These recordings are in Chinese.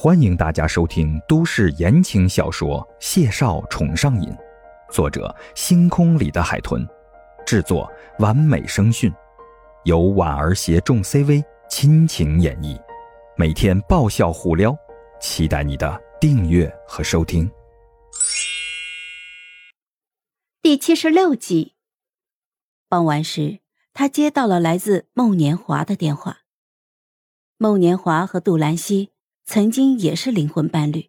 欢迎大家收听都市言情小说《谢少宠上瘾》，作者：星空里的海豚，制作：完美声讯，由婉儿携众 CV 亲情演绎，每天爆笑互撩，期待你的订阅和收听。第七十六集，傍晚时，他接到了来自孟年华的电话。孟年华和杜兰溪。曾经也是灵魂伴侣，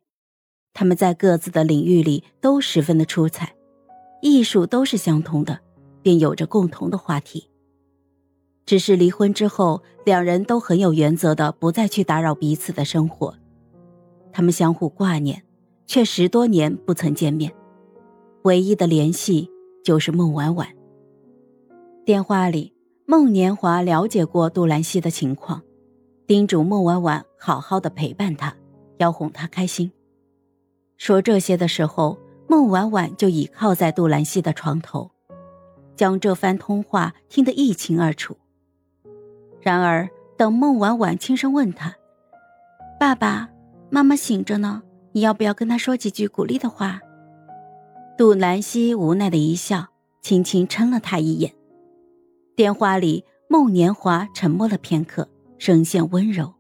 他们在各自的领域里都十分的出彩，艺术都是相通的，便有着共同的话题。只是离婚之后，两人都很有原则的不再去打扰彼此的生活，他们相互挂念，却十多年不曾见面，唯一的联系就是孟婉婉。电话里，孟年华了解过杜兰希的情况。叮嘱孟婉婉好好的陪伴他，要哄他开心。说这些的时候，孟婉婉就倚靠在杜兰溪的床头，将这番通话听得一清二楚。然而，等孟婉婉轻声问他：“爸爸妈妈醒着呢，你要不要跟他说几句鼓励的话？”杜兰溪无奈的一笑，轻轻嗔了他一眼。电话里，孟年华沉默了片刻。声线温柔，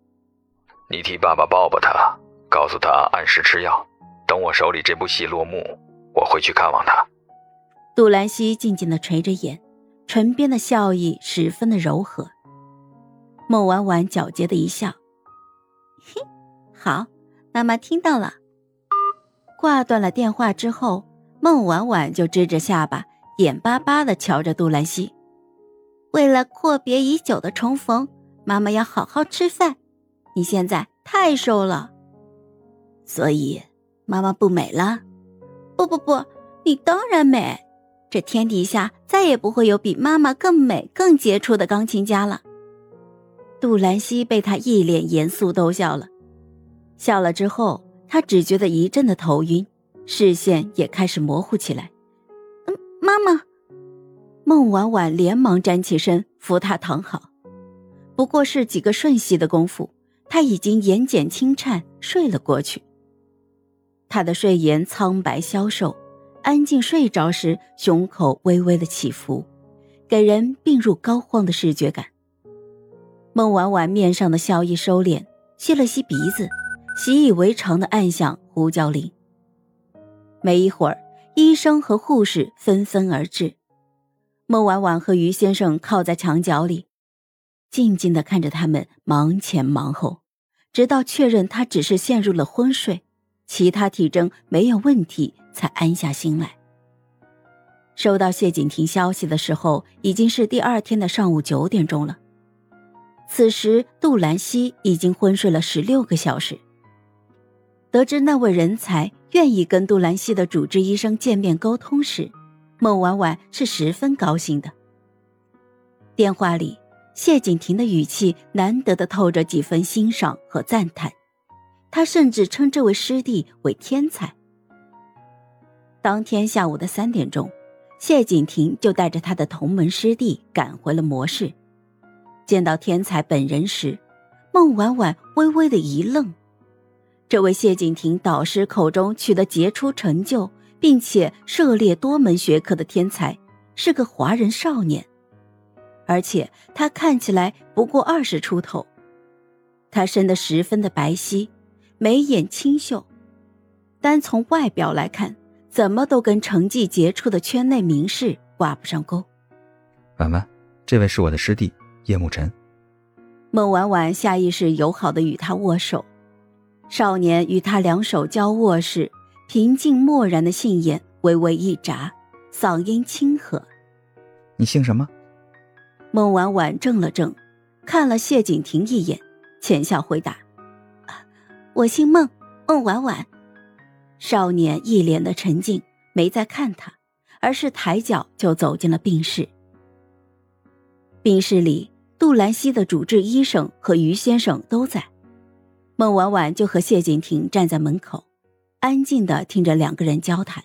你替爸爸抱抱他，告诉他按时吃药。等我手里这部戏落幕，我会去看望他。杜兰溪静静的垂着眼，唇边的笑意十分的柔和。孟婉婉皎洁的一笑，嘿，好，妈妈听到了。挂断了电话之后，孟婉婉就支着下巴，眼巴巴的瞧着杜兰溪。为了阔别已久的重逢。妈妈要好好吃饭，你现在太瘦了，所以妈妈不美了。不不不，你当然美，这天底下再也不会有比妈妈更美、更杰出的钢琴家了。杜兰溪被他一脸严肃逗笑了，笑了之后，他只觉得一阵的头晕，视线也开始模糊起来。嗯，妈妈，孟婉婉连忙站起身扶他躺好。不过是几个瞬息的功夫，他已经眼睑轻颤，睡了过去。他的睡颜苍白消瘦，安静睡着时，胸口微微的起伏，给人病入膏肓的视觉感。孟婉婉面上的笑意收敛，吸了吸鼻子，习以为常的按响呼叫铃。没一会儿，医生和护士纷纷而至。孟婉婉和于先生靠在墙角里。静静的看着他们忙前忙后，直到确认他只是陷入了昏睡，其他体征没有问题，才安下心来。收到谢景亭消息的时候，已经是第二天的上午九点钟了。此时，杜兰溪已经昏睡了十六个小时。得知那位人才愿意跟杜兰溪的主治医生见面沟通时，孟婉婉是十分高兴的。电话里。谢景亭的语气难得的透着几分欣赏和赞叹，他甚至称这位师弟为天才。当天下午的三点钟，谢景亭就带着他的同门师弟赶回了模式。见到天才本人时，孟婉婉微微的一愣。这位谢景亭导师口中取得杰出成就，并且涉猎多门学科的天才，是个华人少年。而且他看起来不过二十出头，他生得十分的白皙，眉眼清秀，单从外表来看，怎么都跟成绩杰出的圈内名士挂不上钩。婉婉，这位是我的师弟叶慕辰。孟婉婉下意识友好的与他握手，少年与他两手交握时，平静漠然的杏眼微微一眨，嗓音清和：“你姓什么？”孟婉婉怔了怔，看了谢景亭一眼，浅笑回答：“我姓孟，孟婉婉。”少年一脸的沉静，没再看他，而是抬脚就走进了病室。病室里，杜兰溪的主治医生和于先生都在，孟婉婉就和谢景亭站在门口，安静的听着两个人交谈。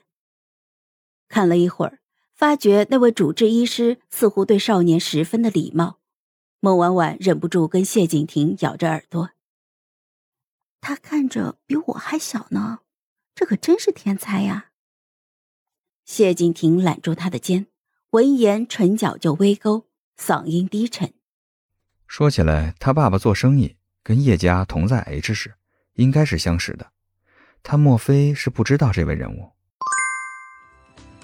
看了一会儿。发觉那位主治医师似乎对少年十分的礼貌，孟婉婉忍不住跟谢景亭咬着耳朵：“他看着比我还小呢，这可真是天才呀！谢景亭揽住他的肩，闻言唇角就微勾，嗓音低沉：“说起来，他爸爸做生意跟叶家同在 H 市，应该是相识的。他莫非是不知道这位人物？”